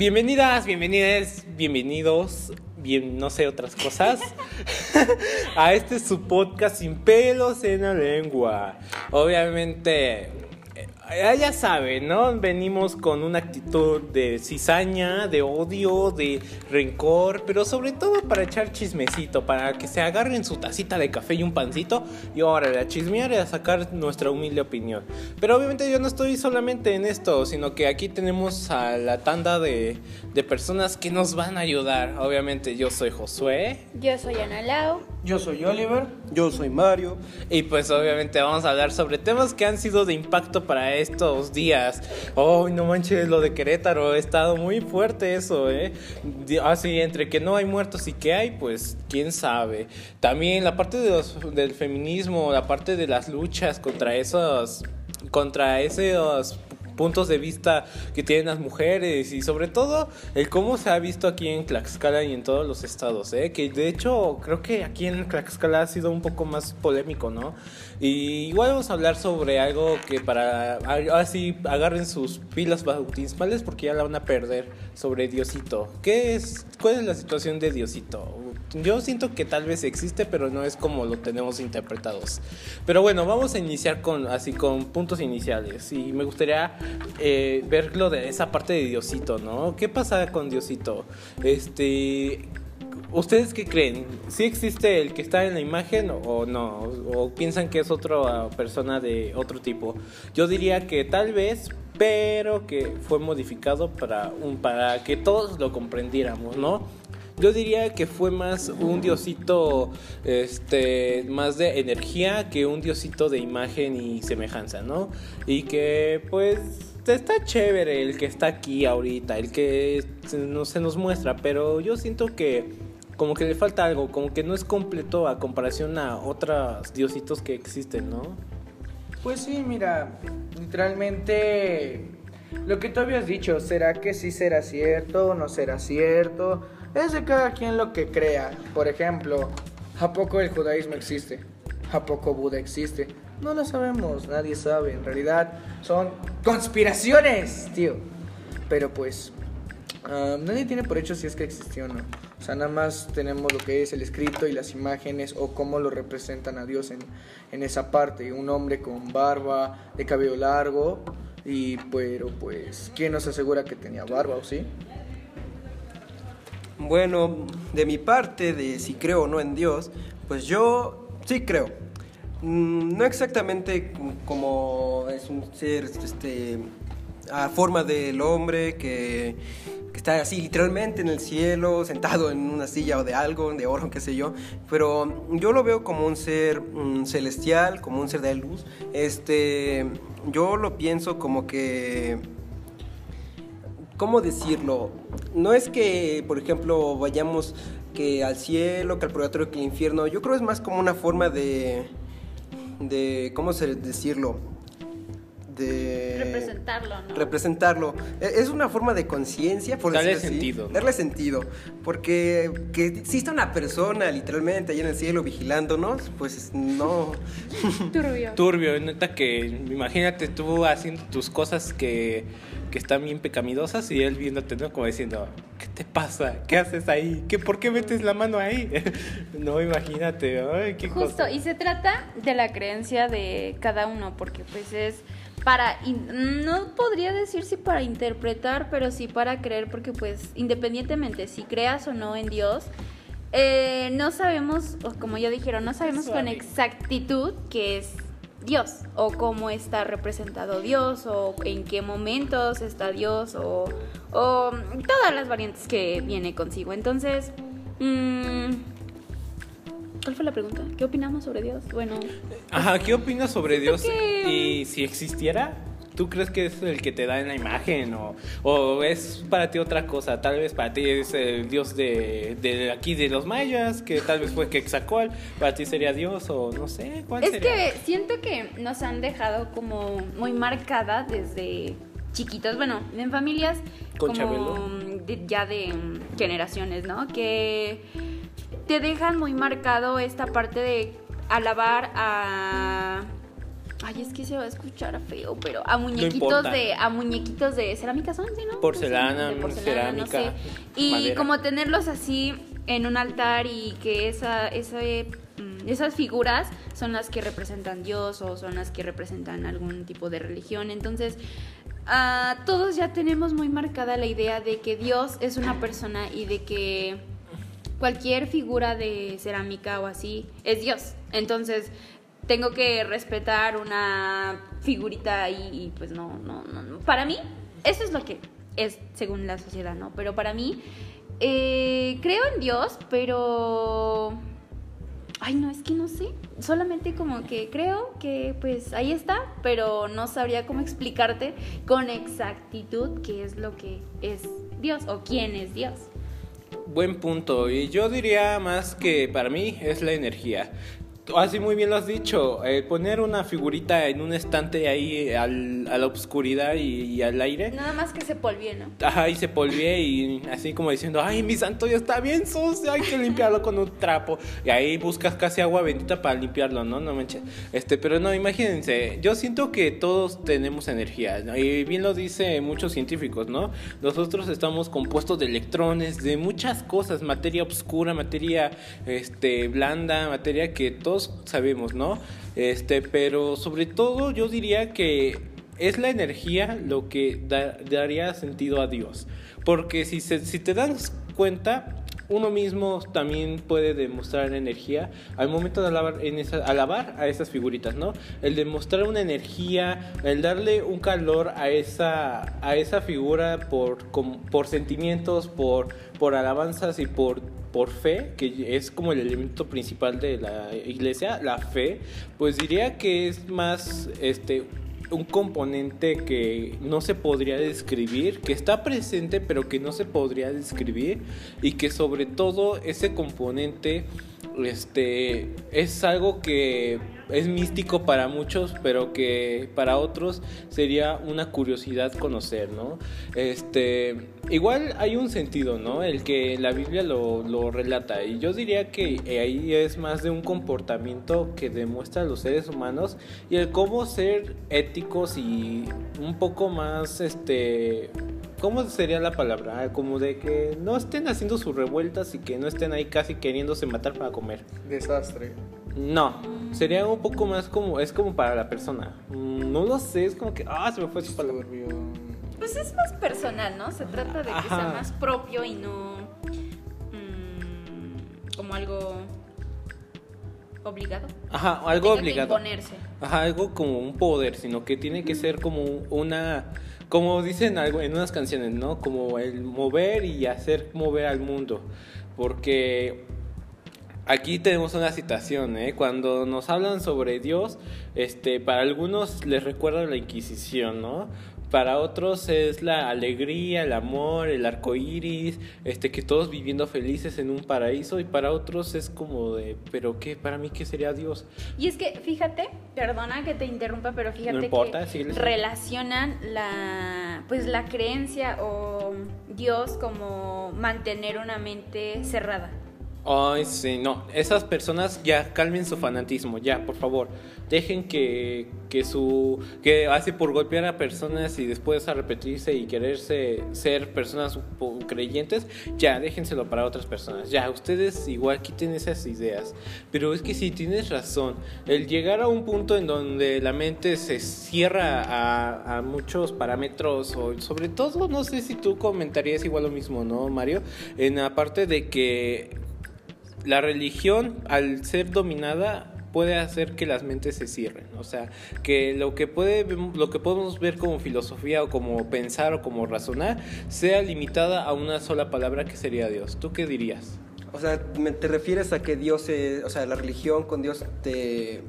Bienvenidas, bienvenidas, bienvenidos, bien, no sé otras cosas, a este su podcast sin pelos en la lengua. Obviamente ya saben, ¿no? Venimos con una actitud de cizaña, de odio, de rencor, pero sobre todo para echar chismecito, para que se agarren su tacita de café y un pancito y ahora a chismear y a sacar nuestra humilde opinión. Pero obviamente yo no estoy solamente en esto, sino que aquí tenemos a la tanda de, de personas que nos van a ayudar. Obviamente yo soy Josué. Yo soy Ana Lau. Yo soy Oliver. Yo soy Mario. Y pues obviamente vamos a hablar sobre temas que han sido de impacto para estos días. Oh, no manches, lo de Querétaro, ha estado muy fuerte eso, ¿eh? Así, entre que no hay muertos y que hay, pues quién sabe. También la parte de del feminismo, la parte de las luchas contra esos, contra esos puntos de vista que tienen las mujeres y sobre todo el cómo se ha visto aquí en Tlaxcala y en todos los estados, ¿eh? que de hecho creo que aquí en Tlaxcala ha sido un poco más polémico, ¿no? Y igual vamos a hablar sobre algo que para así agarren sus pilas bautismales porque ya la van a perder sobre Diosito. ¿Qué es? ¿Cuál es la situación de Diosito? Yo siento que tal vez existe, pero no es como lo tenemos interpretados. Pero bueno, vamos a iniciar con así con puntos iniciales y me gustaría eh, verlo de esa parte de Diosito, ¿no? ¿Qué pasa con Diosito? Este, ¿Ustedes qué creen? ¿Sí existe el que está en la imagen o no? ¿O piensan que es otra persona de otro tipo? Yo diría que tal vez, pero que fue modificado para, un, para que todos lo comprendiéramos, ¿no? Yo diría que fue más un diosito este más de energía que un diosito de imagen y semejanza, ¿no? Y que pues está chévere el que está aquí ahorita, el que no se nos muestra, pero yo siento que como que le falta algo, como que no es completo a comparación a otros diositos que existen, ¿no? Pues sí, mira, literalmente lo que tú habías dicho, ¿será que sí será cierto o no será cierto? Es de cada quien lo que crea. Por ejemplo, ¿a poco el judaísmo existe? ¿A poco Buda existe? No lo sabemos, nadie sabe. En realidad son conspiraciones, tío. Pero pues, ah, nadie tiene por hecho si es que existió o no. O sea, nada más tenemos lo que es el escrito y las imágenes o cómo lo representan a Dios en, en esa parte. Un hombre con barba, de cabello largo. Y pero pues, ¿quién nos asegura que tenía barba o sí? Bueno, de mi parte, de si creo o no en Dios, pues yo sí creo. Mm, no exactamente como es un ser este, a forma del hombre que, está así literalmente en el cielo, sentado en una silla o de algo, de oro, qué sé yo. Pero yo lo veo como un ser mm, celestial, como un ser de luz. Este, yo lo pienso como que ¿cómo decirlo? No es que, por ejemplo, vayamos que al cielo, que al purgatorio, que al infierno. Yo creo es más como una forma de, de ¿cómo se decirlo? De representarlo, ¿no? Representarlo. E, es una forma de conciencia, por darle sentido. Darle sentido. Porque que exista una persona literalmente ahí en el cielo vigilándonos, pues no. Turbio. Turbio, neta que imagínate tú haciendo tus cosas que que están bien pecaminosas y él viéndote, ¿no? Como diciendo, ¿qué te pasa? ¿Qué haces ahí? ¿Qué, ¿Por qué metes la mano ahí? no, imagínate, ay, qué Justo, y se trata de la creencia de cada uno, porque pues es para, no podría decir si para interpretar, pero sí para creer, porque pues independientemente si creas o no en Dios, eh, no sabemos, como ya dijeron, no sabemos con exactitud qué es Dios o cómo está representado Dios o en qué momentos está Dios o, todas las variantes que viene consigo. Entonces, mm, ¿cuál fue la pregunta? ¿Qué opinamos sobre Dios? Bueno. Ajá, ¿qué opinas sobre Dios? Y si existiera, ¿Tú crees que es el que te da en la imagen o, es para ti otra cosa? Tal vez para ti es el dios de, aquí de los mayas, que tal vez fue Quetzalcóatl, para ti sería dios o no sé, ¿cuál es que siento que nos han dejado como muy marcada desde chiquitos, bueno, en familias como ya de generaciones, ¿no? Que te dejan muy marcado esta parte de alabar a Ay, es que se va a escuchar feo, pero a muñequitos de a muñequitos de cerámica son, ¿sí, no? Porcelana, De cerámica, Y madera. como tenerlos así en un altar y que esa, ese, mm, esas figuras son las que representan Dios o son las que representan algún tipo de religión. Entonces, ah, todos ya tenemos muy marcada la idea de que Dios es una persona y de que cualquier figura de cerámica o así es Dios. Entonces, tengo que respetar una figurita ahí y pues no, no, no, no. Para mí, eso es lo que es según la sociedad, ¿no? Pero para mí, eh, creo en Dios, pero... Ay, no, es que no sé. Solamente como que creo que pues ahí está, pero no sabría cómo explicarte con exactitud qué es lo que es Dios o quién es Dios. Buen punto. Y yo diría más que para mí es la energía. Así muy bien lo has dicho. eh, poner una figurita en un estante ahí al- a la oscuridad y, y al aire. Nada más que se polvie, ¿no? Ajá, y se polvie y así como diciendo, ay, mi santo ya está bien sucio, hay que limpiarlo con un trapo. Y ahí buscas casi agua bendita para limpiarlo, ¿no? No manches. Este, pero no, imagínense, yo siento que todos tenemos energía, ¿no? y bien lo dicen muchos científicos, ¿no? Nosotros estamos compuestos de electrones, de muchas cosas, materia oscura, materia este, blanda, materia que todos sabemos, ¿no? Este, pero sobre todo yo diría que es la energía lo que da- daría sentido a Dios. Porque si, se- si te das cuenta, uno mismo también puede demostrar energía al momento de alabar, en esa, alabar a esas figuritas, ¿no? El demostrar una energía, el darle un calor a esa, a esa figura por, por sentimientos, por, por alabanzas y por, por fe, que es como el elemento principal de la iglesia, la fe, pues diría que es más este un componente que no se podría describir, que está presente pero que no se podría describir y que sobre todo ese componente este es algo que es místico para muchos, pero que para otros sería una curiosidad conocer, ¿no? Este, igual hay un sentido, ¿no? El que la Biblia lo, lo relata y yo diría que ahí es más de un comportamiento que demuestra a los seres humanos y el cómo ser éticos y un poco más, este, ¿cómo sería la palabra? Ah, Como de que no estén haciendo sus revueltas y que no estén ahí casi queriéndose matar para comer. Desastre. No, sería un poco más como, es como para la persona. Mm, No lo sé, es como que, ah, se me fue su palabra. Pues es más personal, ¿no? Se trata de que Ajá. sea más propio y no mm, como algo obligado. Ajá, algo tenga que obligado. imponerse. Ajá, algo como un poder, sino que tiene que ser como una, como dicen algo en unas canciones, ¿no? Como el mover y hacer mover al mundo. Porque aquí tenemos una citación, ¿eh? Cuando nos hablan sobre Dios, este, para algunos les recuerda la Inquisición, ¿no? Para otros es la alegría, el amor, el arco iris, este, que todos viviendo felices en un paraíso, y para otros es como de, ¿pero qué? ¿Para mí qué sería Dios? Y es que, fíjate, perdona que te interrumpa, pero fíjate No importa, que relacionan la, pues la creencia o Dios como mantener una mente cerrada. Ay, sí, no. Esas personas ya calmen su fanatismo, ya, por favor. Dejen que, que su. que hace por golpear a personas y después arrepentirse y quererse ser personas creyentes, ya, déjenselo para otras personas. Ya, ustedes igual quiten esas ideas. Pero es que si tienes razón, el llegar a un punto en donde la mente se cierra a, a muchos parámetros, o sobre todo, no sé si tú comentarías igual lo mismo, ¿no, Mario? En la parte de que la religión, al ser dominada, puede hacer que las mentes se cierren. O sea, que lo que, puede, lo que podemos ver como filosofía o como pensar o como razonar sea limitada a una sola palabra que sería Dios. ¿Tú qué dirías? O sea, ¿me- ¿te refieres a que Dios, es- o sea, la religión con Dios te,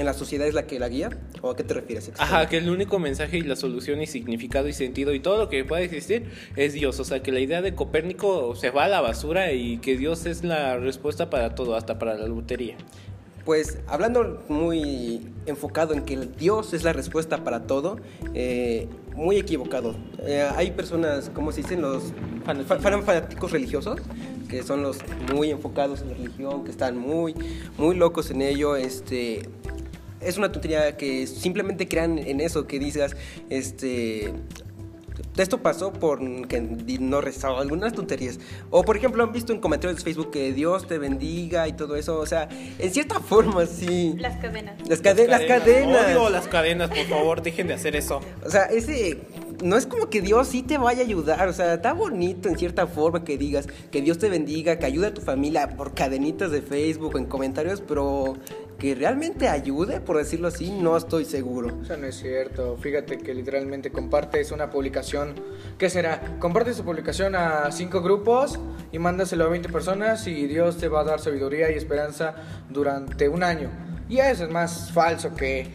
en la sociedad es la que la guía? ¿O a qué te refieres? Ajá, que el único mensaje y la solución y significado y sentido y todo lo que pueda existir es Dios. O sea, que la idea de Copérnico se va a la basura y que Dios es la respuesta para todo, hasta para la lotería. Pues hablando muy enfocado en que el Dios es la respuesta para todo, eh, muy equivocado. Eh, hay personas, ¿cómo se dicen? Los fan- fa- fan- fanáticos religiosos, que son los muy enfocados en la religión, que están muy, muy locos en ello. Este, es una tontería que simplemente crean en eso, que digas, este, esto pasó por que no rezaba algunas tonterías. O por ejemplo, han visto en comentarios de Facebook que Dios te bendiga y todo eso. O sea, en cierta forma sí. Las cadenas. Las, cade- las cadenas. Odio las cadenas, por favor, dejen de hacer eso. O sea, ese no es como que Dios sí te vaya a ayudar, o sea, está bonito en cierta forma que digas que Dios te bendiga, que ayude a tu familia por cadenitas de Facebook, en comentarios, pero que realmente ayude, por decirlo así, no estoy seguro. Eso no es cierto. Fíjate que literalmente compartes una publicación. ¿Qué será? Compartes tu publicación a cinco grupos y mándaselo a 20 personas y Dios te va a dar sabiduría y esperanza durante un año. Y eso es más falso que,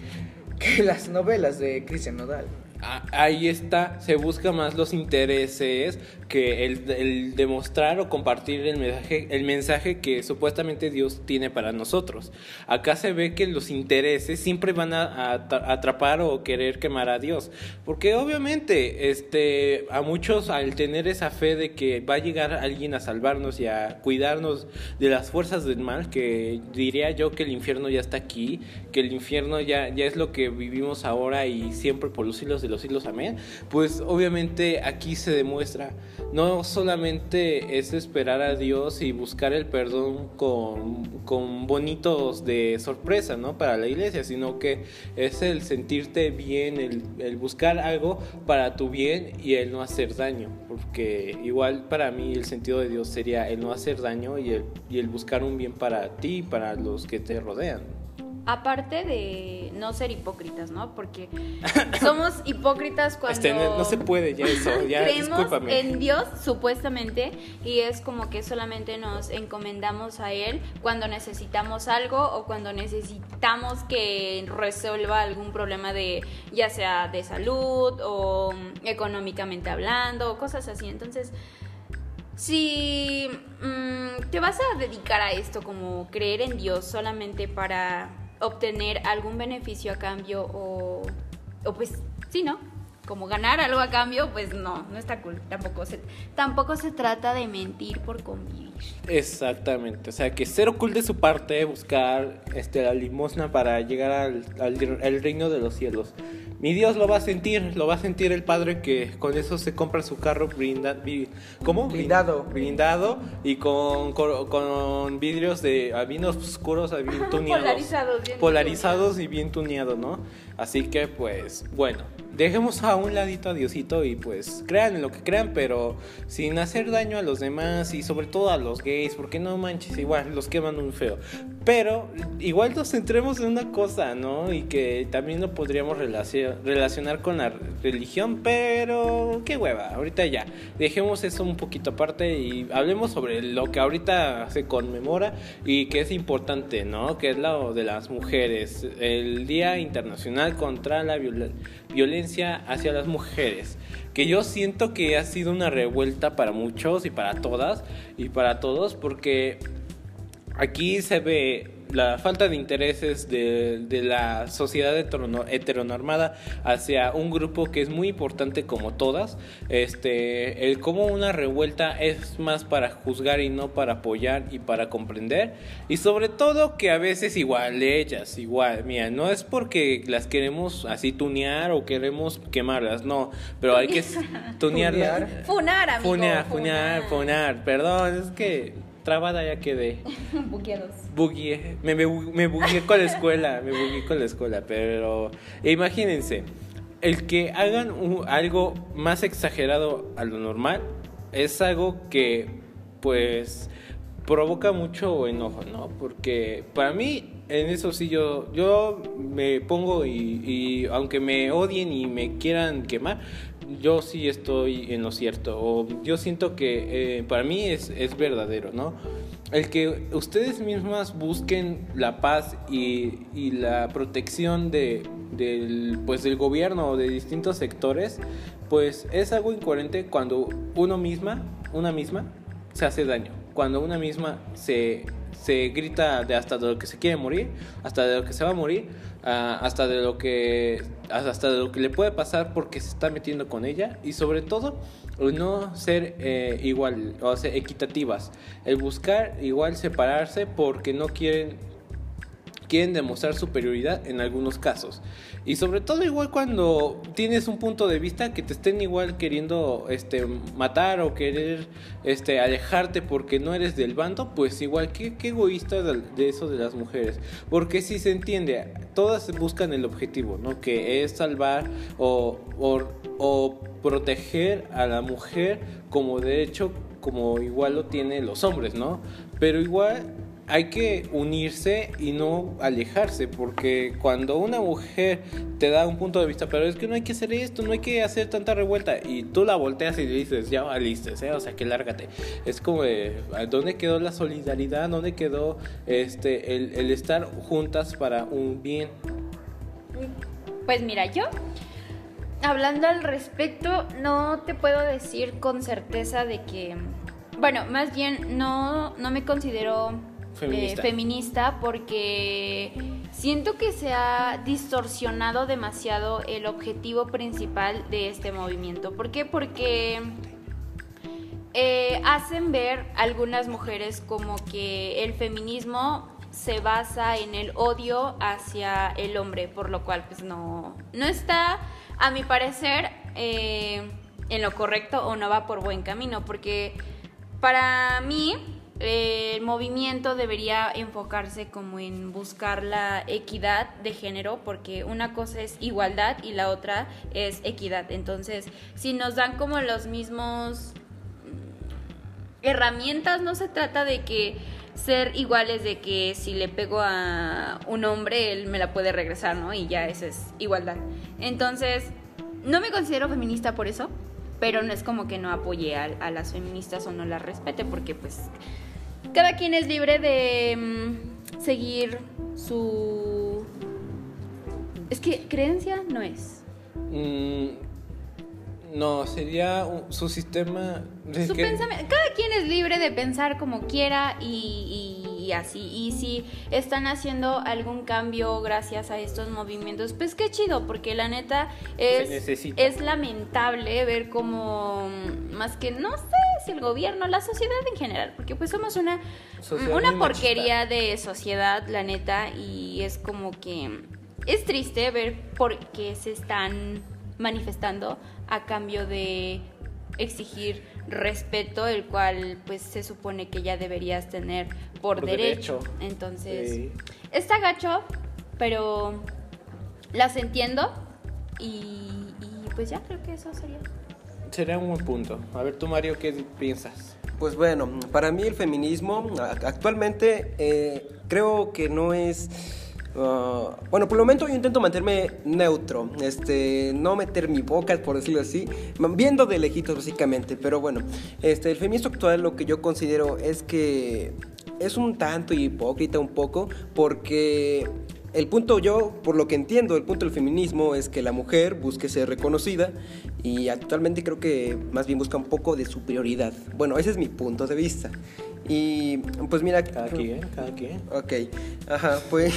que las novelas de Cristian Nodal. Ah, Ahí está, se busca más los intereses que el, demostrar o compartir el mensaje, el mensaje que supuestamente Dios tiene para nosotros. Acá se ve que los intereses siempre van a, a atra- atrapar o querer quemar a Dios, porque obviamente este, a muchos al tener esa fe de que va a llegar alguien a salvarnos y a cuidarnos de las fuerzas del mal, que diría yo que el infierno ya está aquí, que el infierno ya, ya es lo que vivimos ahora y siempre por los siglos de los siglos, amén, pues obviamente aquí se demuestra, no solamente es esperar a Dios y buscar el perdón con, con bonitos de sorpresa, ¿no? Para la iglesia, sino que es el sentirte bien, el, el buscar algo para tu bien y el no hacer daño, porque igual para mí el sentido de Dios sería el no hacer daño y el, y el buscar un bien para ti y para los que te rodean. Aparte de no ser hipócritas, ¿no? Porque somos hipócritas cuando Este, no, no se puede ya eso, ya creemos discúlpame. en Dios supuestamente y es como que solamente nos encomendamos a Él cuando necesitamos algo o cuando necesitamos que resuelva algún problema de ya sea de salud o económicamente hablando o cosas así. Entonces, si mm, te vas a dedicar a esto como creer en Dios solamente para obtener algún beneficio a cambio o, o pues sí, ¿no? Como ganar algo a cambio, pues no, no está cool. Tampoco se, tampoco se trata de mentir por convivir. Exactamente, o sea que cero cool de su parte buscar este, la limosna para llegar al, al- al reino de los cielos. Mi Dios lo va a sentir, lo va a sentir el Padre que con eso se compra su carro brinda, ¿cómo? Blindado. Blindado y con, con, con vidrios de a vinos oscuros, a bien tuneados. Polarizados, bien Polarizados y bien tuneados, ¿no? Así que pues, bueno, dejemos a un ladito a Diosito y pues crean en lo que crean, pero sin hacer daño a los demás y sobre todo a los gays, porque no manches, igual los queman muy feo. Pero igual nos centremos en una cosa, ¿no? Y que también lo podríamos relacio- relacionar con la religión, pero qué hueva, ahorita ya. Dejemos eso un poquito aparte y hablemos sobre lo que ahorita se conmemora y que es importante, ¿no? Que es lo de las mujeres, el Día Internacional contra la Viola- Hacia las Mujeres que yo siento que ha sido una revuelta para muchos y para todas y para todos porque aquí se ve la falta de intereses de, de la sociedad heterono- heteronormada hacia un grupo que es muy importante como todas, este, el cómo una revuelta es más para juzgar y no para apoyar y para comprender, y sobre todo que a veces igual ellas, igual, mira, no es porque las queremos así tunear o queremos quemarlas, no, pero hay que tunearlas. Tunear. Funar, amigo. Funear, funear, funear, perdón, es que trabada ya quedé. Buqueados. Bugueé, me, me, me bugueé con la escuela, me bugueé con la escuela, pero imagínense, el que hagan un- algo más exagerado a lo normal es algo que pues provoca mucho enojo, ¿no? Porque para mí en eso sí yo, yo me pongo y, y aunque me odien y me quieran quemar, yo sí estoy en lo cierto. O yo siento que eh, para mí es, es verdadero, ¿no? El que ustedes mismas busquen la paz y, y la protección de, del, pues, del gobierno o de distintos sectores, pues es algo incoherente cuando uno misma, una misma, se hace daño. Cuando una misma se, se grita de hasta de lo que se quiere morir, hasta de lo que se va a morir, hasta de lo que hasta de lo que le puede pasar porque se está metiendo con ella y sobre todo no ser eh, igual, o sea, equitativas, el buscar igual separarse porque no quieren quieren demostrar superioridad en algunos casos. Y sobre todo igual cuando tienes un punto de vista que te estén igual queriendo este matar o querer este alejarte porque no eres del bando, pues igual qué, egoísta de, eso de las mujeres. Porque si se entiende, todas buscan el objetivo, ¿no? Que es salvar o, o, o proteger a la mujer como derecho como igual lo tienen los hombres, ¿no? Pero igual hay que unirse y no alejarse, porque cuando una mujer te da un punto de vista, pero es que no hay que hacer esto, no hay que hacer tanta revuelta, y tú la volteas y le dices, ya valiste, ¿eh? o sea, que lárgate. Es como, ¿dónde quedó la solidaridad? ¿Dónde quedó este, el, el estar juntas para un bien? Pues mira, yo hablando al respecto, no te puedo decir con certeza de que, bueno, más bien no, no me considero Feminista. feminista porque siento que se ha distorsionado demasiado el objetivo principal de este movimiento. ¿Por qué? Porque eh, hacen ver algunas mujeres como que el feminismo se basa en el odio hacia el hombre, por lo cual pues no, no está, a mi parecer, eh, en lo correcto o no va por buen camino, porque para mí el movimiento debería enfocarse como en buscar la equidad de género, porque una cosa es igualdad y la otra es equidad. Entonces, si nos dan como los mismos herramientas, no se trata de que ser iguales de que si le pego a un hombre, él me la puede regresar, ¿no? Y ya esa es igualdad. Entonces, no me considero feminista por eso, pero no es como que no apoye a, a las feministas o no las respete, porque pues cada quien es libre de mm, seguir su... Es que creencia no es. Mm, no, sería su sistema... Su pensamiento. Cada quien es libre de pensar como quiera y y así. Y si están haciendo algún cambio gracias a estos movimientos, pues qué chido, porque la neta es, es lamentable ver como, más que no sé si el gobierno, la sociedad en general, porque pues somos una, una porquería de sociedad, la neta, y es como que es triste ver por qué se están manifestando a cambio de exigir respeto, el cual pues se supone que ya deberías tener por, derecho. Entonces, está gacho, pero las entiendo y, pues ya creo que eso sería. Sería un buen punto. A ver tú Mario, ¿qué piensas? Pues bueno, para mí el feminismo actualmente eh, creo que no es Ah, bueno, por el momento yo intento mantenerme neutro, este, no meter mi boca, por decirlo así, viendo de lejitos básicamente, pero bueno, este, el feminismo actual lo que yo considero es que es un tanto hipócrita un poco, porque el punto yo, por lo que entiendo, el punto del feminismo es que la mujer busque ser reconocida y actualmente creo que más bien busca un poco de superioridad. Bueno, ese es mi punto de vista. Y pues mira... Cada quien, cada quien. Ok, ajá, pues...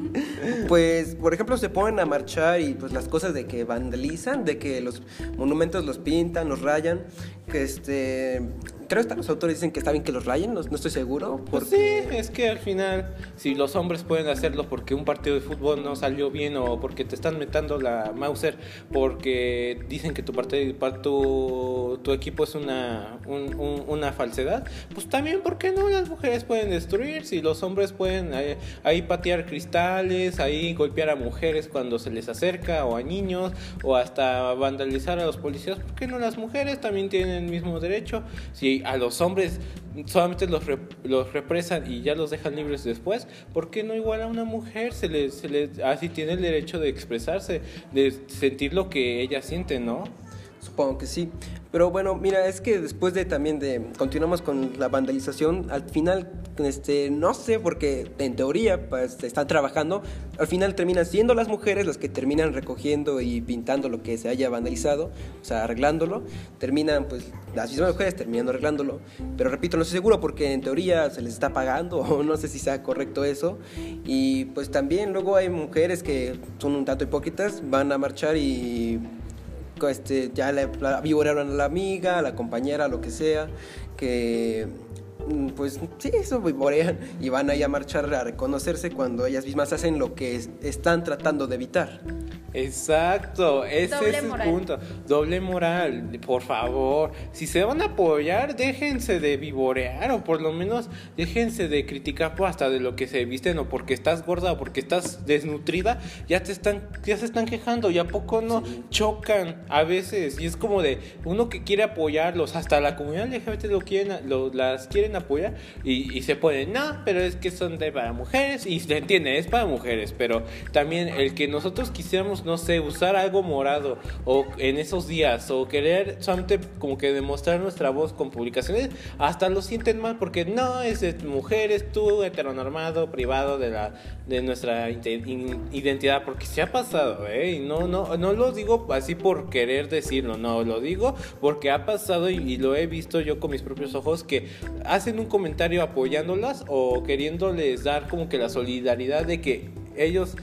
pues, por ejemplo, se ponen a marchar y pues las cosas de que vandalizan, de que los monumentos los pintan, los rayan, que este creo que los autores dicen que está bien que los rayen, no, estoy seguro. Pues sí, es que al final, si los hombres pueden hacerlo porque un partido de fútbol no salió bien o porque te están metiendo la Mauser, porque dicen que tu, parte, tu, tu equipo es una, una falsedad, pues también, ¿por qué no las mujeres pueden destruir? Si los hombres pueden eh, ahí, patear cristales, ahí golpear a mujeres cuando se les acerca, o a niños, o hasta vandalizar a los policías, ¿por qué no las mujeres también tienen el mismo derecho? Si a los hombres solamente los, los represan y ya los dejan libres después, ¿por qué no igual a una mujer se le, se le así tiene el derecho de expresarse, de sentir lo que ella siente, ¿no? Supongo que sí. Pero bueno, mira, es que después de también de continuamos con la vandalización, al final, este, no sé, porque en teoría pues, están trabajando, al final terminan siendo las mujeres las que terminan recogiendo y pintando lo que se haya vandalizado, o sea, arreglándolo, terminan pues las mismas mujeres terminando arreglándolo, pero repito, no estoy seguro porque en teoría se les está pagando o no sé si sea correcto eso, y pues también luego hay mujeres que son un tanto hipócritas, van a marchar y este, ya le vivoraron a la amiga, a la compañera, lo que sea, que pues sí, eso vivorean y van ahí a marchar a reconocerse cuando ellas mismas hacen lo que es- están tratando de evitar. Exacto, ese Doble es el moral. punto. Doble moral, por favor. Si se van a apoyar, déjense de vivorear o por lo menos déjense de criticar por hasta de lo que se visten o porque estás gorda o porque estás desnutrida, ya te están ya se están quejando y a poco no chocan a veces y es como de uno que quiere apoyarlos, hasta la comunidad LGBT lo quieren lo- las quieren apoyar y, y se ponen, "No, pero es que son de para mujeres" y se entiende, es para mujeres, pero también el que nosotros quisiéramos, no sé, usar algo morado o en esos días o querer solamente como que demostrar nuestra voz con publicaciones, hasta lo sienten mal porque no es de mujeres, tú heteronormado, privado de la de nuestra identidad, porque se ha pasado, ¿eh? Y no, no, no lo digo así por querer decirlo, no, lo digo porque ha pasado y, y lo he visto yo con mis propios ojos que hacen un comentario apoyándolas o queriéndoles dar como que la solidaridad de que ellos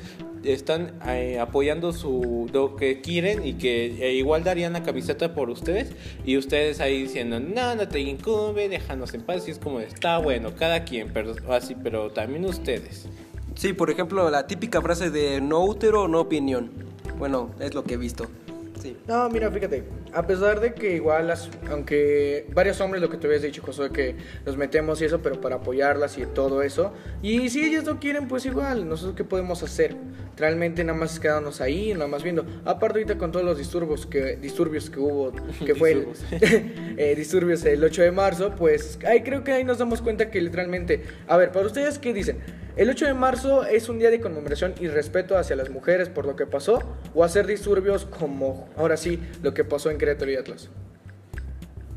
están eh, apoyando su lo que quieren y que eh, igual darían la camiseta por ustedes y ustedes ahí diciendo no no te incumbe déjanos en paz y es como está bueno cada quien pero así pero también ustedes Sí, por ejemplo, la típica frase de no útero, no opinión. Bueno, es lo que he visto. Sí. No, mira, fíjate, a pesar de que igual, las, aunque varios hombres, lo que te habías dicho, Josué, que nos metemos y eso, pero para apoyarlas y todo eso. Y si ellas no quieren, pues igual, nosotros qué podemos hacer. Realmente nada más quedarnos ahí, nada más viendo. Aparte ahorita con todos los disturbios que, disturbios que hubo, que fue el, eh, disturbios el 8 de marzo, pues ahí creo que ahí nos damos cuenta que literalmente, a ver, para ustedes, ¿qué dicen? ¿El 8 de marzo es un día de conmemoración y respeto hacia las mujeres por lo que pasó? ¿O hacer disturbios como ahora sí lo que pasó en Querétaro y Atlas?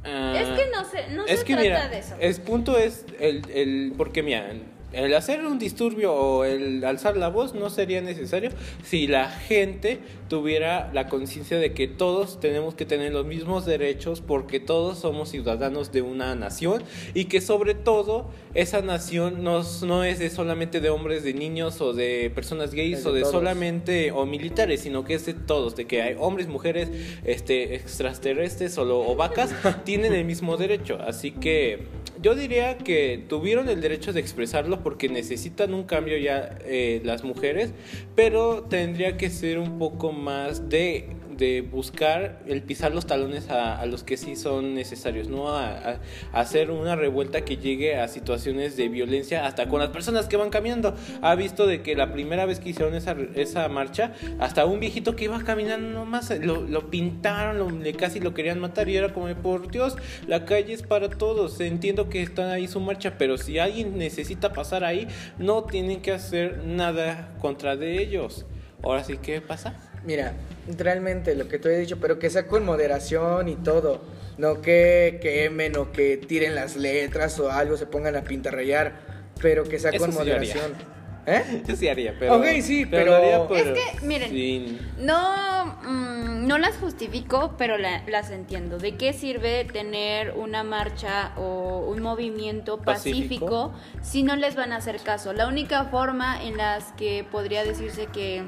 Es que no se, no es se que trata mira, de eso. el punto es el, el porque mira, el hacer un disturbio o el alzar la voz no sería necesario si la gente tuviera la conciencia de que todos tenemos que tener los mismos derechos porque todos somos ciudadanos de una nación y que sobre todo esa nación no, no es de solamente de hombres, de niños o de personas gays de o de todos. solamente o militares, sino que es de todos, de que hay hombres, mujeres, este extraterrestres o, lo- o vacas tienen el mismo derecho, así que yo diría que tuvieron el derecho de expresarlo porque necesitan un cambio ya eh, las mujeres, pero tendría que ser un poco más de, de buscar el pisar los talones a, a los que sí son necesarios, no a, a- hacer una revuelta que llegue a situaciones de violencia hasta con las personas que van caminando. Ha visto de que la primera vez que hicieron esa, esa marcha, hasta un viejito que iba caminando nomás lo, lo pintaron, lo- le casi lo querían matar y era como, por Dios, la calle es para todos. Entiendo que está ahí su marcha, pero si alguien necesita pasar ahí, no tienen que hacer nada contra de ellos. Ahora sí, ¿qué pasa? Mira, realmente lo que te he dicho, pero que sea con moderación y todo. No que quemen o que tiren las letras o algo, se pongan a pintarrayar, pero que sea Eso con sí yo haría. moderación. ¿Eh? Yo sí haría, pero... Ok, sí, pero- haría, pero Es que, miren, No, mm, no las justifico, pero la- las entiendo. ¿De qué sirve tener una marcha o un movimiento Pacífico. pacífico, si no les van a hacer caso? La única forma en las que podría decirse que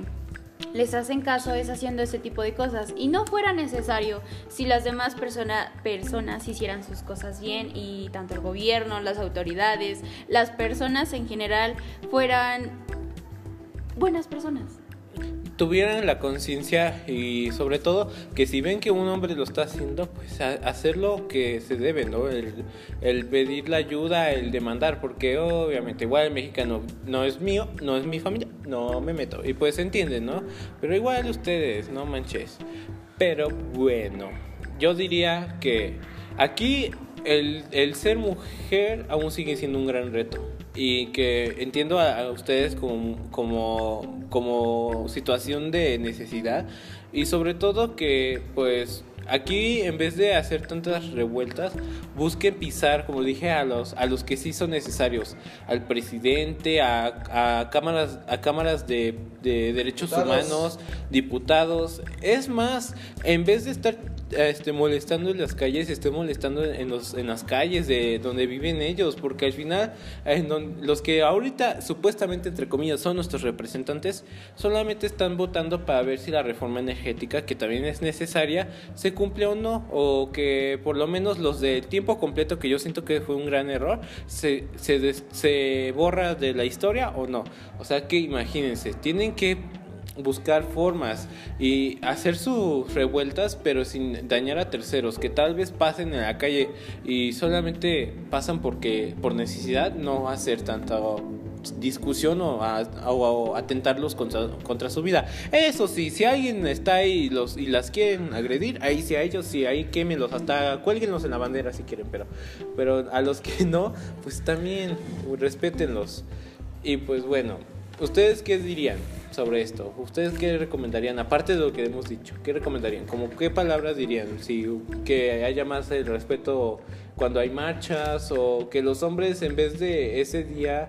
les hacen caso es haciendo ese tipo de cosas. Y no fuera necesario si las demás persona- personas hicieran sus cosas bien y tanto el gobierno, las autoridades, las personas en general fueran buenas personas. Tuvieran la conciencia y sobre todo que si ven que un hombre lo está haciendo, pues hacer lo que se debe, ¿no? El, el pedir la ayuda, el demandar, porque obviamente igual el mexicano no es mío, no es mi familia, no me meto. Y pues entienden, ¿no? Pero igual ustedes, no manches. Pero bueno, yo diría que aquí el, el ser mujer aún sigue siendo un gran reto y que entiendo a, a ustedes como, como, como situación de necesidad y sobre todo que pues aquí en vez de hacer tantas revueltas busquen pisar como dije a los a los que sí son necesarios al presidente a, a cámaras a cámaras de, de derechos Diputados. humanos diputados es más en vez de estar este, molestando en las calles, esté molestando en, los, en las calles de donde viven ellos, porque al final los que ahorita supuestamente, entre comillas, son nuestros representantes, solamente están votando para ver si la reforma energética, que también es necesaria, se cumple o no, o que por lo menos los de tiempo completo, que yo siento que fue un gran error, se, se, des- se borra de la historia o no. O sea que imagínense, tienen que buscar formas y hacer sus revueltas pero sin dañar a terceros que tal vez pasen en la calle y solamente pasan porque por necesidad no hacer tanta discusión o, atentarlos contra, su vida. Eso sí si alguien está ahí y, los, y las quieren agredir ahí sí a ellos sí ahí quémenlos hasta cuélguenlos en la bandera si quieren pero pero a los que no pues también respétenlos. Y pues bueno ¿Ustedes qué dirían sobre esto? ¿Ustedes qué recomendarían? Aparte de lo que hemos dicho, ¿qué recomendarían? ¿Cómo qué palabras dirían? Si que haya más el respeto cuando hay marchas o que los hombres en vez de ese día,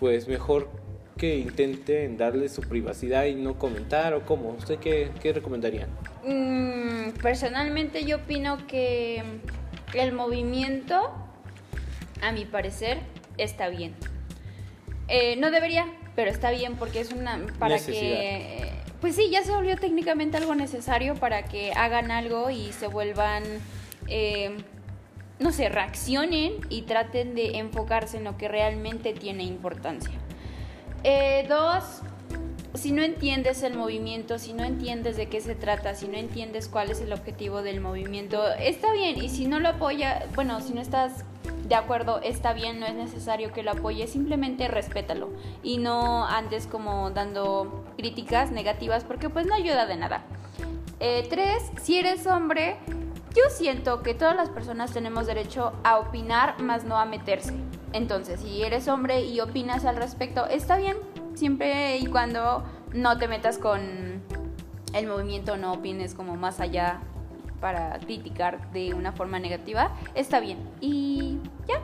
pues mejor que intenten darle su privacidad y no comentar o cómo. ¿Usted qué, qué recomendarían? Mm, personalmente yo opino que el movimiento, a mi parecer, está bien. Eh, no debería, pero está bien porque es una para Necesidad. que pues sí, ya se volvió técnicamente algo necesario para que hagan algo y se vuelvan eh, no sé, reaccionen y traten de enfocarse en lo que realmente tiene importancia. Eh, dos, si no entiendes el movimiento, si no entiendes de qué se trata, si no entiendes cuál es el objetivo del movimiento, está bien. Y si no lo apoya, bueno, si no estás de acuerdo, está bien, no es necesario que lo apoyes, simplemente respétalo. Y no andes como dando críticas negativas porque pues no ayuda de nada. Eh, tres, si eres hombre, yo siento que todas las personas tenemos derecho a opinar, más no a meterse. Entonces, si eres hombre y opinas al respecto, está bien, siempre y cuando no te metas con el movimiento, no opines como más allá para criticar de una forma negativa, está bien. Y ya.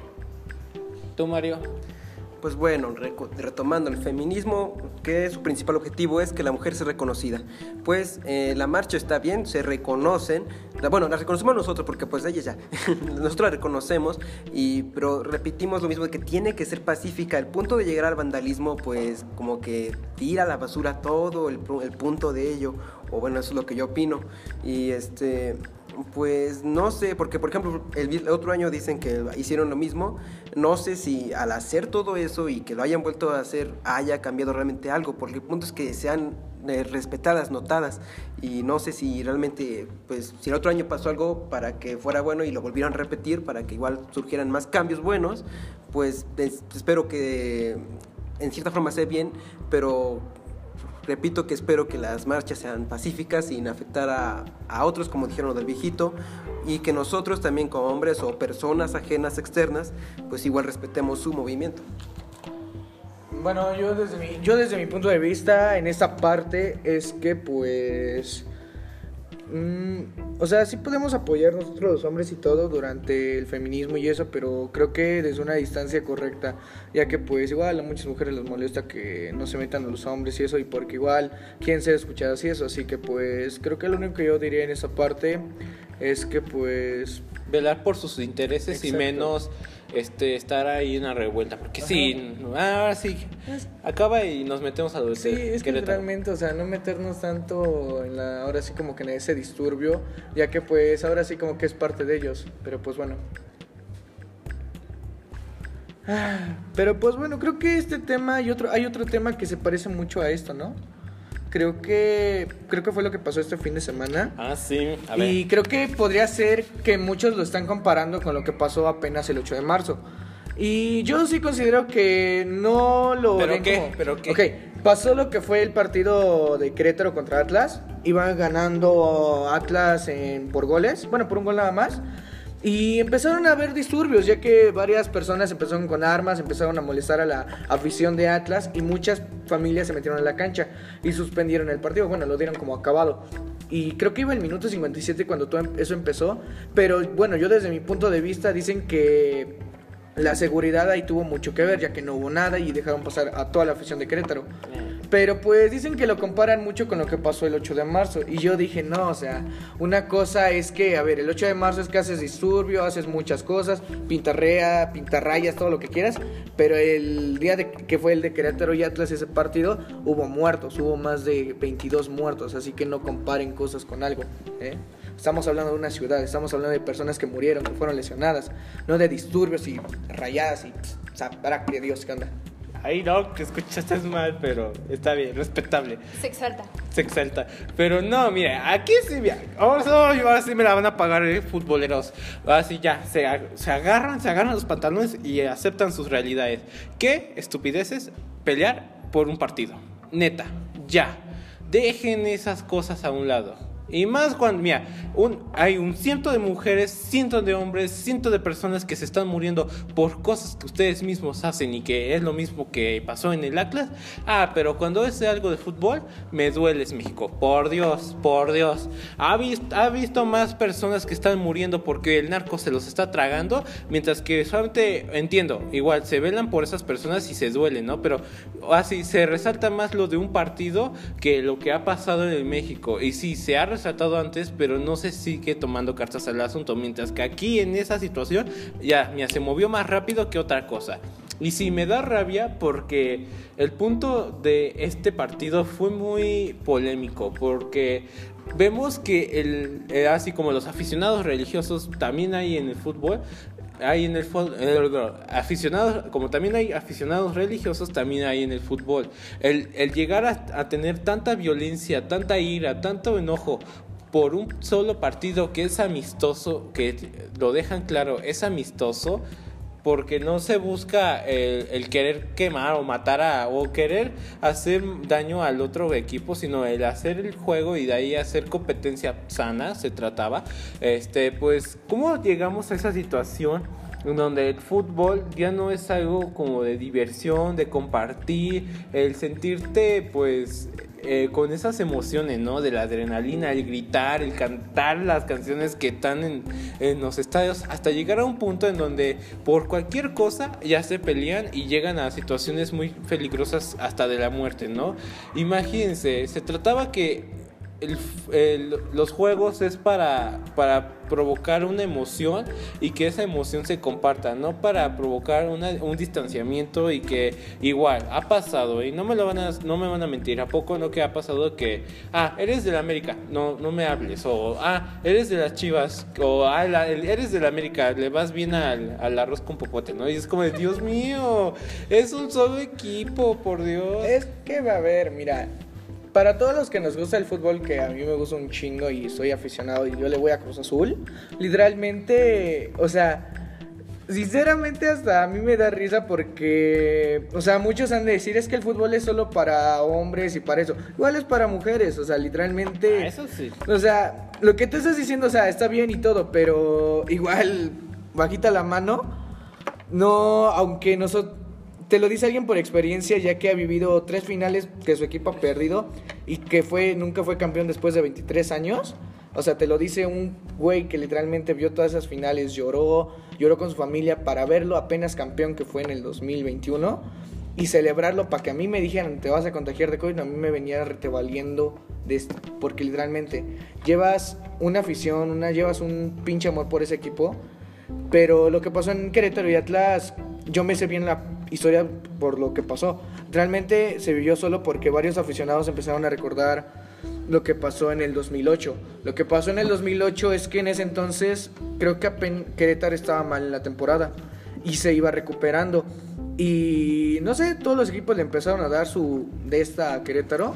¿Tú, Mario? Pues bueno, retomando el feminismo, que su principal objetivo es que la mujer sea reconocida. Pues eh, la marcha está bien, se reconocen, la- bueno, la reconocemos nosotros porque pues ellas ya, nosotros la reconocemos, y, pero repetimos lo mismo de que tiene que ser pacífica. El punto de llegar al vandalismo, pues como que tira a la basura todo el, el punto de ello, o bueno, eso es lo que yo opino. Y este, pues no sé, porque por ejemplo el, otro año dicen que hicieron lo mismo. No sé si al hacer todo eso y que lo hayan vuelto a hacer haya cambiado realmente algo, porque el punto es que sean eh, respetadas, notadas. Y no sé si realmente, pues si el otro año pasó algo para que fuera bueno y lo volvieran a repetir, para que igual surgieran más cambios buenos, pues es- espero que en cierta forma sea bien, pero Repito que espero que las marchas sean pacíficas sin afectar a, a otros, como dijeron del viejito, y que nosotros también como hombres o personas ajenas externas, pues igual respetemos su movimiento. Bueno, yo desde mi, yo desde mi punto de vista en esta parte es que pues... mm, o sea, sí podemos apoyar nosotros los hombres y todo durante el feminismo y eso, pero creo que desde una distancia correcta, ya que pues igual a muchas mujeres les molesta que no se metan a los hombres y eso, y porque igual quieren ser escuchadas y eso, así que pues creo que lo único que yo diría en esa parte es que pues velar por sus intereses y menos este estar ahí en una revuelta porque sí ah, ahora sí acaba y nos metemos a de Sí, es que realmente, o sea, no meternos tanto en la, ahora sí como que en ese disturbio, ya que pues ahora sí como que es parte de ellos, pero pues bueno. Ah, Pero pues bueno, creo que este tema y otro, hay otro tema que se parece mucho a esto, ¿no? Creo que, creo que fue lo que pasó este fin de semana. ah sí a ver Y creo que podría ser que muchos lo están comparando con lo que pasó apenas el 8 de marzo. Y yo sí considero que no lo ¿Pero ven qué? como- ¿Pero qué? Ok, pasó lo que fue el partido de Querétaro contra Atlas. Iban ganando Atlas en- por goles, bueno, por un gol nada más. Y empezaron a haber disturbios, ya que varias personas empezaron con armas, empezaron a molestar a la afición de Atlas y muchas familias se metieron en la cancha y suspendieron el partido. Bueno, lo dieron como acabado. Y creo que iba el minuto 57 cuando todo em- eso empezó. Pero bueno, yo desde mi punto de vista dicen que la seguridad ahí tuvo mucho que ver, ya que no hubo nada y dejaron pasar a toda la afición de Querétaro. Pero pues dicen que lo comparan mucho con lo que pasó el 8 de marzo. Y yo dije, no, o sea, una cosa es que, a ver, el 8 de marzo es que haces disturbio, haces muchas cosas, pintarrea, pintarrayas, todo lo que quieras. Pero el día de, que fue el de Querétaro y Atlas, ese partido, hubo muertos, hubo más de 22 muertos. Así que no comparen cosas con algo. ¿eh? Estamos hablando de una ciudad, estamos hablando de personas que murieron, que fueron lesionadas, no de disturbios y rayadas y sabrá que Dios que anda. Ahí no, que escuchaste mal, pero está bien, respetable. Se exalta. Se exalta. Pero no, mira, aquí sí, mira, ahora, ahora sí me la van a pagar eh, futboleros. Así ya, se, se agarran, se agarran los pantalones y aceptan sus realidades. ¿Qué estupideces? Pelear por un partido. Neta, ya. Dejen esas cosas a un lado. Y más cuando, mira, un, hay un ciento de mujeres, cientos de hombres, cientos de personas que se están muriendo por cosas que ustedes mismos hacen y que es lo mismo que pasó en el Atlas. Ah, pero cuando es algo de fútbol, me dueles México. Por Dios, por Dios. ¿Ha visto, ha visto más personas que están muriendo porque el narco se los está tragando, mientras que solamente, entiendo, igual se velan por esas personas y se duelen, ¿no? Pero así se resalta más lo de un partido que lo que ha pasado en el México. Y sí, se ha tratado antes, pero no se sigue tomando cartas al asunto. Mientras que aquí en esa situación ya mira, se movió más rápido que otra cosa. Y sí, me da rabia porque el punto de este partido fue muy polémico, porque vemos que el, eh, así como los aficionados religiosos también hay en el fútbol, hay en el fútbol, aficionados, como también hay aficionados religiosos, también hay en el fútbol. El, llegar a, tener tanta violencia, tanta ira, tanto enojo por un solo partido que es amistoso, que lo dejan claro, es amistoso, porque no se busca el, querer quemar o matar a, o querer hacer daño al otro equipo, sino el hacer el juego y de ahí hacer competencia sana, se trataba. Este, pues, ¿cómo llegamos a esa situación? Donde el fútbol ya no es algo como de diversión, de compartir, el sentirte pues eh, con esas emociones, ¿no? De la adrenalina, el gritar, el cantar las canciones que están en, en, los estadios, hasta llegar a un punto en donde por cualquier cosa ya se pelean y llegan a situaciones muy peligrosas hasta de la muerte, ¿no? Imagínense, se trataba que los juegos es para, para provocar una emoción y que esa emoción se comparta, no para provocar un distanciamiento y que igual ha pasado y no me lo van a no me van a mentir, a poco no que ha pasado que ah, eres de la América, no no me hables o ah, eres de las Chivas o ah, eres de la América, le vas bien al, al arroz con popote, ¿no? Y es como Dios mío, es un solo equipo, por Dios. Es que va a haber, mira, para todos los que nos gusta el fútbol, que a mí me gusta un chingo y soy aficionado y yo le voy a Cruz Azul, literalmente, o sea, sinceramente hasta a mí me da risa porque, o sea, muchos han de decir es que el fútbol es solo para hombres y para eso. Igual es para mujeres, o sea, literalmente... Ah, eso sí. O sea, lo que tú estás diciendo, o sea, está bien y todo, pero igual, bajita la mano, no, aunque nosotros te lo dice alguien por experiencia, ya que ha vivido tres finales que su equipo ha perdido y que fue, nunca fue campeón después de 23 años. O sea, te lo dice un güey que literalmente vio todas esas finales, lloró, lloró con su familia para verlo apenas campeón que fue en el 2021 y celebrarlo para que a mí me dijeran te vas a contagiar de COVID, a mí me venía retevaliendo de esto, porque literalmente llevas una afición, una llevas un pinche amor por ese equipo, pero lo que pasó en Querétaro y Atlas, yo me sé bien la historia por lo que pasó. Realmente se vivió solo porque varios aficionados empezaron a recordar lo que pasó en el 2008. Lo que pasó en el 2008 es que en ese entonces creo que Querétaro estaba mal en la temporada y se iba recuperando. Y no sé, todos los equipos le empezaron a dar su de esta a Querétaro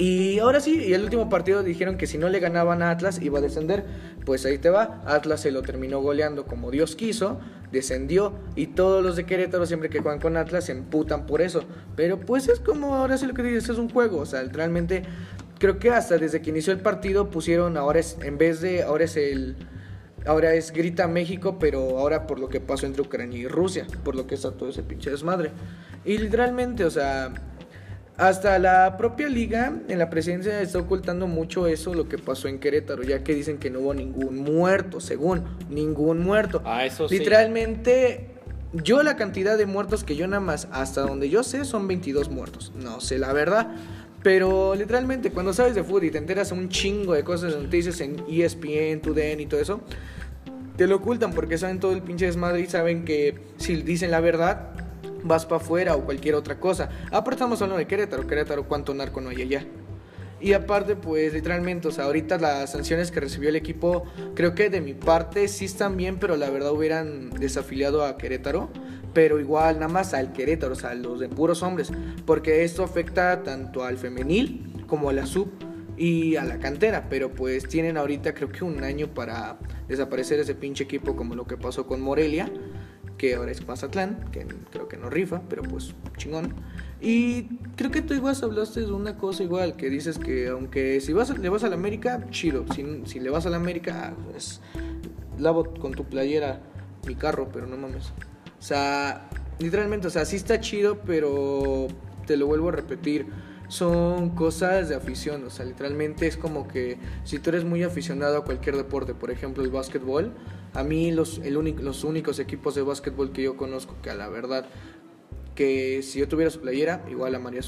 y ahora sí, y el último partido dijeron que si no le ganaban a Atlas iba a descender. Pues ahí te va, Atlas se lo terminó goleando como Dios quiso, descendió y todos los de Querétaro siempre que juegan con Atlas se emputan por eso. Pero pues es como ahora sí lo que dices, es un juego, o sea, realmente creo que hasta desde que inició el partido pusieron ahora es en vez de ahora es el ahora es grita México, pero ahora por lo que pasó entre Ucrania y Rusia, por lo que está todo ese pinche desmadre. Y literalmente, o sea, hasta la propia liga en la presidencia está ocultando mucho eso, lo que pasó en Querétaro, ya que dicen que no hubo ningún muerto, según, ningún muerto. Ah, eso sí. Literalmente, yo la cantidad de muertos que yo nada más, hasta donde yo sé, son 22 muertos. No sé la verdad. Pero literalmente cuando sabes de fútbol y te enteras un chingo de cosas, noticias en ESPN, TUDN y todo eso, te lo ocultan porque saben todo el pinche desmadre y saben que si dicen la verdad, vas para afuera o cualquier otra cosa. Aparte estamos hablando de Querétaro, Querétaro, cuánto narco no hay allá. Y aparte, pues literalmente, o sea, ahorita las sanciones que recibió el equipo, creo que de mi parte sí están bien, pero la verdad hubieran desafiliado a Querétaro. Pero igual, nada más al Querétaro, o sea, los de puros hombres. Porque esto afecta tanto al femenil como a la sub y a la cantera. Pero pues tienen ahorita creo que un año para desaparecer ese pinche equipo como lo que pasó con Morelia que ahora es Mazatlán, que creo que no rifa, pero pues chingón. Y creo que tú igual hablaste de una cosa igual, que dices que aunque si vas, le vas a la América, chido. Si, si le vas a la América, pues lavo con tu playera mi carro, pero no mames. O sea, literalmente, o sea, sí está chido, pero te lo vuelvo a repetir. Son cosas de afición, o sea, literalmente es como que si tú eres muy aficionado a cualquier deporte, por ejemplo el básquetbol, a mí los, el único, los únicos equipos de básquetbol que yo conozco, que a la verdad, que si yo tuviera su playera, igual amaría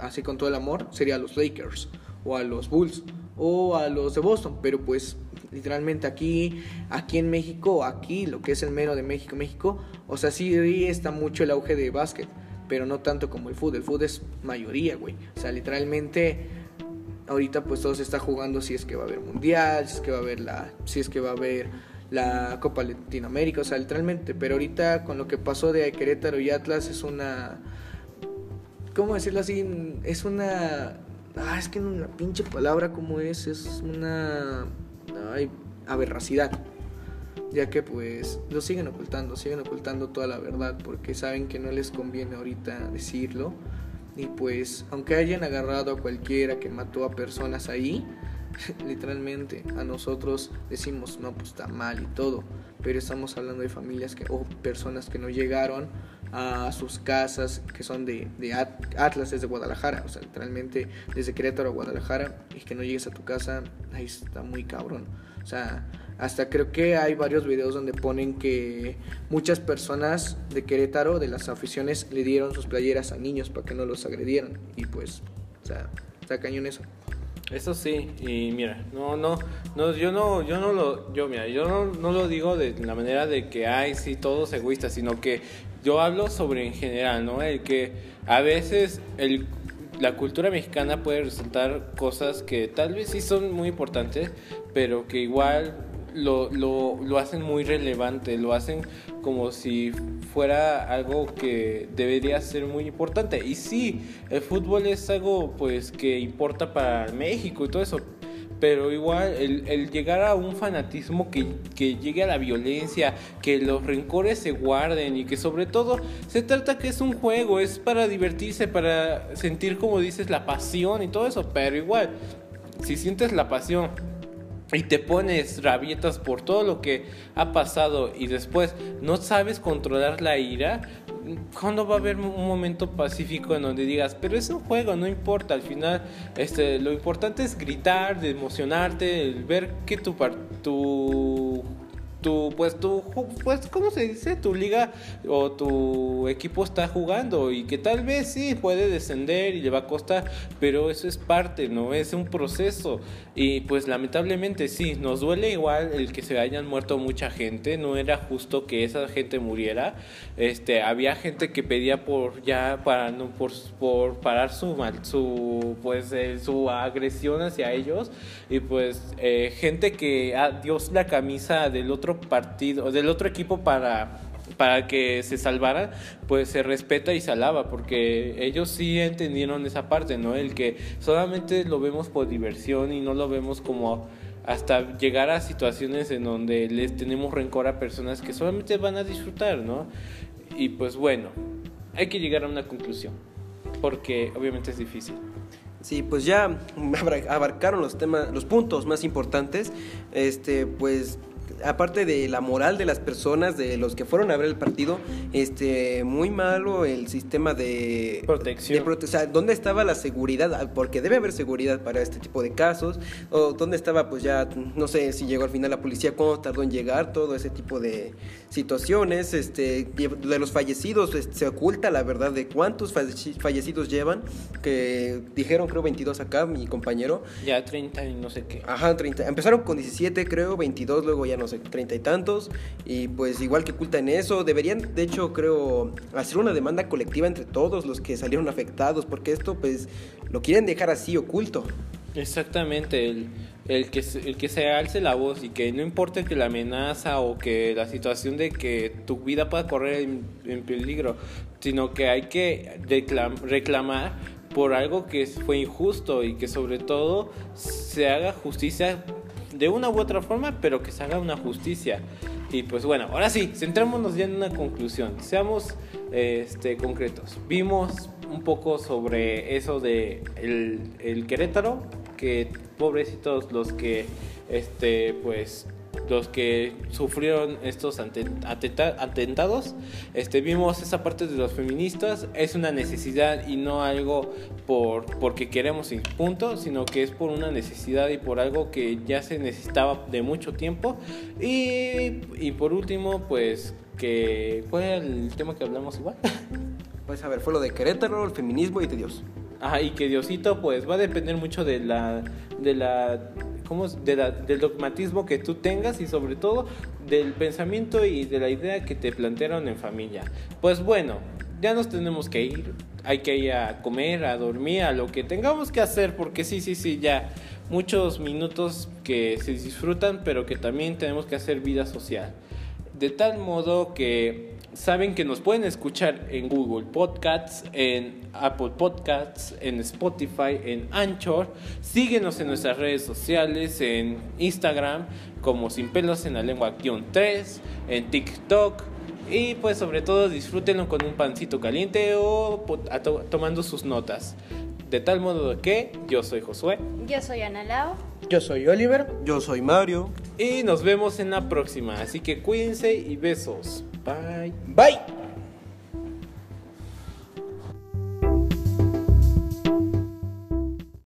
así con todo el amor, sería a los Lakers, o a los Bulls, o a los de Boston, pero pues literalmente aquí, aquí en México, aquí lo que es el mero de México, México, o sea, sí está mucho el auge de básquet, pero no tanto como el fútbol, el fútbol es mayoría, güey, o sea, literalmente ahorita pues todo se está jugando si es que va a haber mundial, si es que va a haber la, si es que va a haber la Copa Latinoamérica, o sea, literalmente, pero ahorita con lo que pasó de Querétaro y Atlas es una, ¿cómo decirlo así? Es una, ah, es que una pinche palabra como es, es una, ay, aberracidad, ya que pues lo siguen ocultando, siguen ocultando toda la verdad porque saben que no les conviene ahorita decirlo y pues aunque hayan agarrado a cualquiera que mató a personas ahí, literalmente a nosotros decimos no pues está mal y todo, pero estamos hablando de familias que o personas que no llegaron a sus casas que son de, de At- Atlas desde Guadalajara, o sea literalmente desde Querétaro a Guadalajara y que no llegues a tu casa, ahí está muy cabrón. O sea, hasta creo que hay varios videos donde ponen que muchas personas de Querétaro, de las aficiones, le dieron sus playeras a niños para que no los agredieran. Y pues, o sea, está cañón eso. Eso sí, y mira, no, no, no, yo no, yo no lo, yo mira, yo no, no lo digo de la manera de que, ay, sí, todos egoístas, sino que yo hablo sobre en general, ¿no? El que a veces el, la cultura mexicana puede resultar cosas que tal vez sí son muy importantes, pero que igual lo, lo, lo hacen muy relevante, lo hacen como si fuera algo que debería ser muy importante. Y sí, el fútbol es algo pues que importa para México y todo eso. Pero igual el, el llegar a un fanatismo que, que llegue a la violencia, que los rencores se guarden y que sobre todo se trata que es un juego, es para divertirse, para sentir como dices la pasión y todo eso. Pero igual, si sientes la pasión y te pones rabietas por todo lo que ha pasado y después no sabes controlar la ira, ¿cuándo va a haber un momento pacífico en donde digas, pero es un juego, no importa, al final este, lo importante es gritar, de emocionarte, el ver que tu, tu, tu, pues, tu, pues, ¿cómo se dice? Tu liga o tu equipo está jugando y que tal vez sí puede descender y le va a costar, pero eso es parte, ¿no? Es un proceso y pues lamentablemente sí, nos duele igual el que se hayan muerto mucha gente, no era justo que esa gente muriera, este, había gente que pedía por ya para no por, por parar su mal, su pues eh, su agresión hacia ellos y pues eh, gente que dio la camisa del otro partido, del otro equipo para para que se salvaran, pues se respeta y se alaba, porque ellos sí entendieron esa parte, ¿no? El que solamente lo vemos por diversión y no lo vemos como hasta llegar a situaciones en donde les tenemos rencor a personas que solamente van a disfrutar, ¿no? Y pues bueno, hay que llegar a una conclusión, porque obviamente es difícil. Sí, pues ya abarcaron los temas, los puntos más importantes. Este, pues aparte de la moral de las personas, de los que fueron a ver el partido, este, muy malo el sistema de Protección. de prote- o sea, ¿dónde estaba la seguridad? Ah, Porque debe haber seguridad para este tipo de casos. O dónde estaba, pues ya, no sé si llegó al final la policía, cuánto tardó en llegar, todo ese tipo de situaciones. Este, de los fallecidos, se oculta la verdad de cuántos falle- fallecidos llevan, que dijeron creo 22 acá, mi compañero. Ya 30 y no sé qué. Ajá, 30. Empezaron con 17, creo, 22, luego ya no sé, 30 y tantos. Y pues igual que ocultan eso, deberían, de hecho, creo, hacer una demanda colectiva entre todos los que salieron afectados, porque esto pues lo quieren dejar así oculto. Exactamente, el, el, que, el que se alce la voz y que no importe que la amenaza o que la situación de que tu vida pueda correr en, peligro, sino que hay que reclam- reclamar por algo que fue injusto y que sobre todo se haga justicia de una u otra forma, pero que se haga una justicia. Y pues bueno, ahora sí, centrémonos ya en una conclusión. Seamos este, concretos. Vimos un poco sobre eso de el, el Querétaro, que pobrecitos los que este pues los que sufrieron estos aten- atenta- atentados, este, vimos esa parte de los feministas, es una necesidad y no algo por, porque queremos y punto, sino que es por una necesidad y por algo que ya se necesitaba de mucho tiempo. Y, y por último, pues, que ¿cuál era el tema que hablamos igual? Pues a ver, fue lo de Querétaro, el feminismo y de Dios. Ajá, y que Diosito pues va a depender mucho de la de la la- del dogmatismo que tú tengas y sobre todo del pensamiento y de la idea que te plantearon en familia. Pues bueno, ya nos tenemos que ir, hay que ir a comer, a dormir, a lo que tengamos que hacer porque sí, sí, sí, ya muchos minutos que se disfrutan, pero que también tenemos que hacer vida social. De tal modo que saben que nos pueden escuchar en Google Podcasts, en Apple Podcasts, en Spotify, en Anchor. Síguenos en nuestras redes sociales, en Instagram como Sin Pelos en la Lengua 3, en TikTok. Y pues sobre todo disfrútenlo con un pancito caliente o to- tomando sus notas. De tal modo que yo soy Josué Yo soy Ana Lao. Yo soy Oliver. Yo soy Mario. y nos vemos en la próxima. Así que cuídense y besos. Bye. Bye.